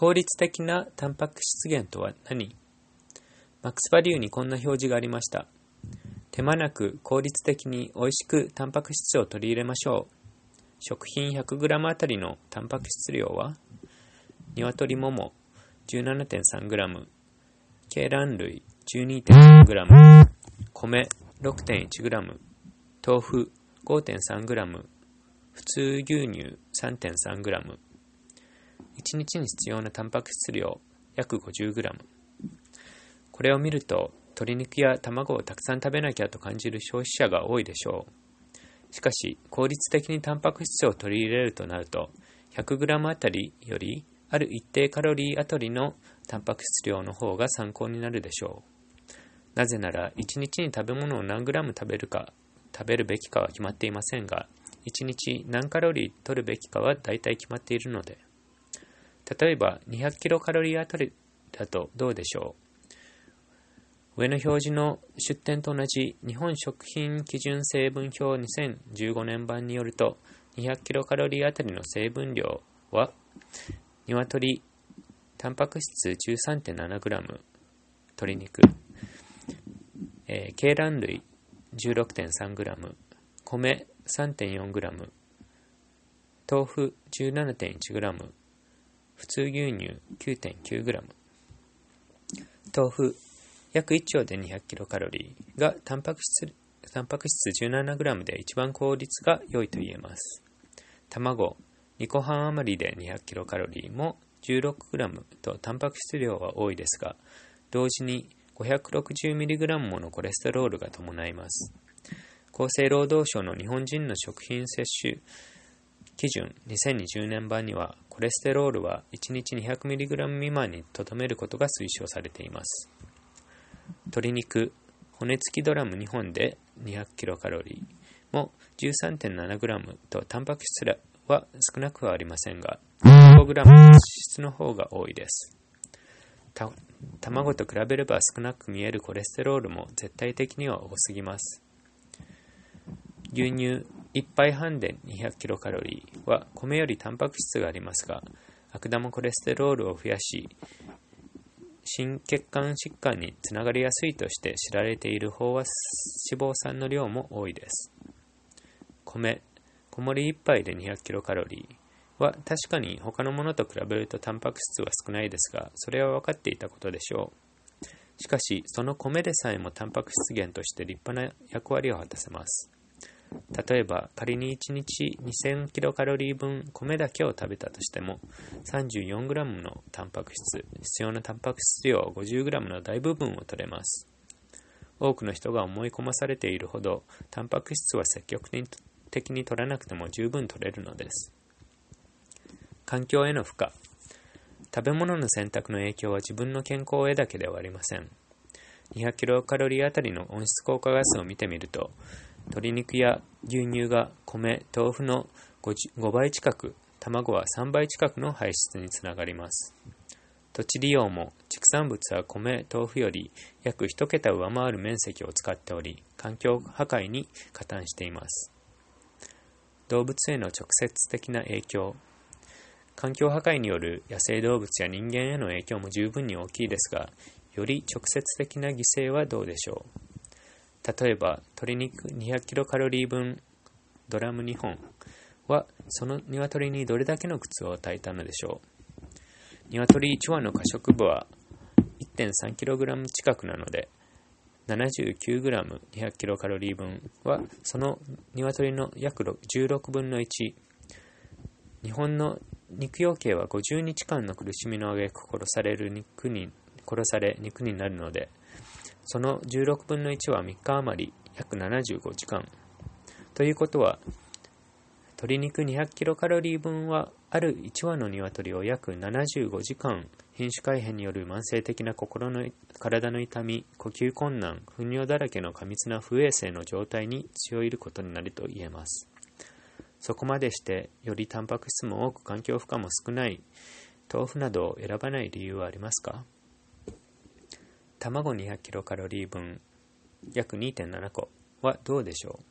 効率的なタンパク質源とは何？マックスバリューにこんな表示がありました。手間なく効率的に美味しくタンパク質を取り入れましょう。食品 100g あたりのタンパク質量は？鶏もも 17.3g、鶏卵類 12.3g、米 6.1g、豆腐 5.3g、普通牛乳 3.3g、1日に必要なタンパク質量約 50g。これを見ると、鶏肉や卵をたくさん食べなきゃと感じる消費者が多いでしょう。しかし、効率的にタンパク質を取り入れるとなると、100g あたりよりある一定カロリーあたりのタンパク質量の方が参考になるでしょう。なぜなら、1日に食べ物を何グラム食べるか、食べるべきかは決まっていませんが、1日何カロリー取るべきかは大体決まっているので。例えば、200キロカロリーあたりだとどうでしょう？上の表示の出典と同じ日本食品基準成分表2015年版によると、200キロカロリーあたりの成分量は、鶏、タンパク質 13.7g、鶏肉、えー、鶏卵類 16.3g、米 3.4g、豆腐 17.1g、普通牛乳 9.9g、豆腐約1丁で 200kcal がタンパク質タンパク質 17g で一番効率が良いと言えます。卵2個半余りで 200kcal も 16g とタンパク質量は多いですが、同時に 560mg ものコレステロールが伴います。厚生労働省の日本人の食品摂取基準2020年版には、コレステロールは1日 200mg 未満にとどめることが推奨されています。鶏肉、骨付きドラム2本で 200kcal も 13.7g とタンパク質は少なくはありませんが、5g の脂質の方が多いです。卵と比べれば少なく見えるコレステロールも絶対的には多すぎます。牛乳1杯半で 200kcal は米よりタンパク質がありますが、悪玉コレステロールを増やし、心血管疾患につながりやすいとして知られている飽和脂肪酸の量も多いです。米、小盛り1杯で 200kcal は確かに他のものと比べるとタンパク質は少ないですが、それは分かっていたことでしょう。しかし、その米でさえもタンパク質源として立派な役割を果たせます。例えば仮に1日2000キロカロリー分米だけを食べたとしても 34g のタンパク質必要なタンパク質量 50g の大部分を取れます。多くの人が思い込まされているほどタンパク質は積極的に取らなくても十分取れるのです。環境への負荷。食べ物の選択の影響は自分の健康へだけではありません。200キロカロリーあたりの温室効果ガスを見てみると鶏肉や牛乳が米、豆腐の 5, 5倍近く、卵は3倍近くの排出につながります。土地利用も畜産物は米、豆腐より約1桁上回る面積を使っており、環境破壊に加担しています。動物への直接的な影響環境破壊による野生動物や人間への影響も十分に大きいですが、より直接的な犠牲はどうでしょう？例えば、鶏肉 200kcal 分ドラム2本は、その鶏にどれだけの靴を与えたのでしょう。鶏1羽の可食部は 1.3kg 近くなので、79g200kcal 分は、その鶏の約16分の1。日本の肉用系は50日間の苦しみの挙句殺される肉に、殺され肉になるので、その16分の1は3日余り、約75時間。ということは、鶏肉 200kcal 分は、ある1羽の鶏を約75時間、品種改変による慢性的な心の体の痛み、呼吸困難、糞尿だらけの過密な不衛生の状態に強いることになると言えます。そこまでして、よりタンパク質も多く環境負荷も少ない豆腐などを選ばない理由はありますか？卵 200kcal 分約2.7個はどうでしょう？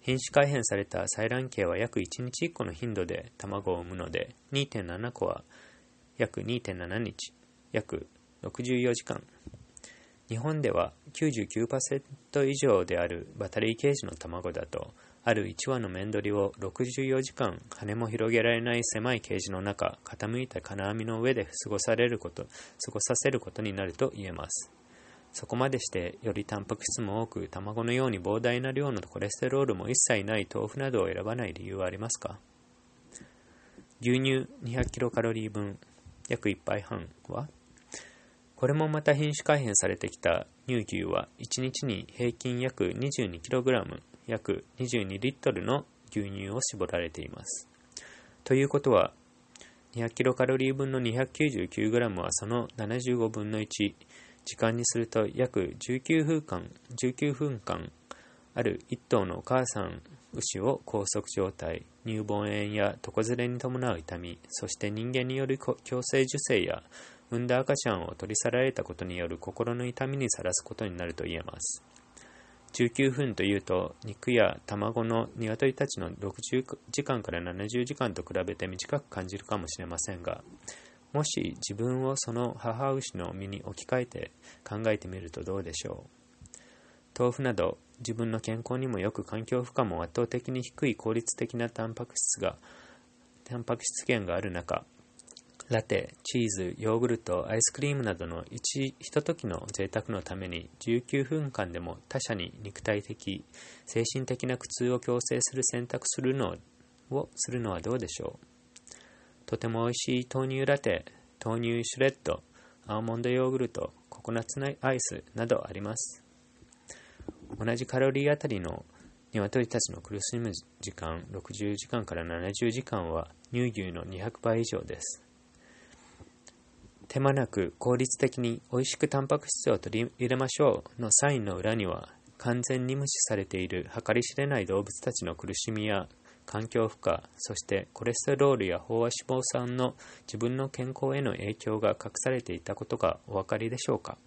品種改変された採卵系は約1日1個の頻度で卵を産むので2.7個は約2.7日、約64時間。日本では99%以上であるバタリーケージの卵だと、ある1羽の面取りを64時間羽も広げられない狭いケージの中、傾いた金網の上で過ごされること、過ごさせることになると言えます。そこまでしてよりタンパク質も多く卵のように膨大な量のコレステロールも一切ない豆腐などを選ばない理由はありますか？牛乳200キロカロリー分約1杯半は？これもまた品種改変されてきた乳牛は1日に平均約 22kg 約22リットルの牛乳を絞られています。ということは 200kcal 分の 299g はその75分の1時間にすると約19分間 ,19 分間ある1頭のお母さん牛を拘束状態、乳房炎や床ずれに伴う痛み、そして人間による強制受精や産んだ赤ちゃんを取り去られたことによる心の痛みにさらすことになると言えます。19分というと、肉や卵の鶏たちの60時間から70時間と比べて短く感じるかもしれませんが、もし自分をその母牛の身に置き換えて考えてみるとどうでしょう？豆腐など自分の健康にもよく環境負荷も圧倒的に低い効率的なタンパク質が、タンパク質源がある中、ラテ、チーズ、ヨーグルト、アイスクリームなどの一ひとときの贅沢のために19分間でも他者に肉体的、精神的な苦痛を強制する選択するのをするのはどうでしょうとても美味しい豆乳ラテ、豆乳シュレッド、アーモンドヨーグルト、ココナッツアイスなどあります。同じカロリーあたりの鶏たちの苦しむ時間60時間から70時間は乳牛の200倍以上です。手間なく効率的に美味しくタンパク質を取り入れましょう。のサインの裏には完全に無視されている計り知れない動物たちの苦しみや環境負荷、そしてコレステロールや飽和脂肪酸の自分の健康への影響が隠されていたことがお分かりでしょうか？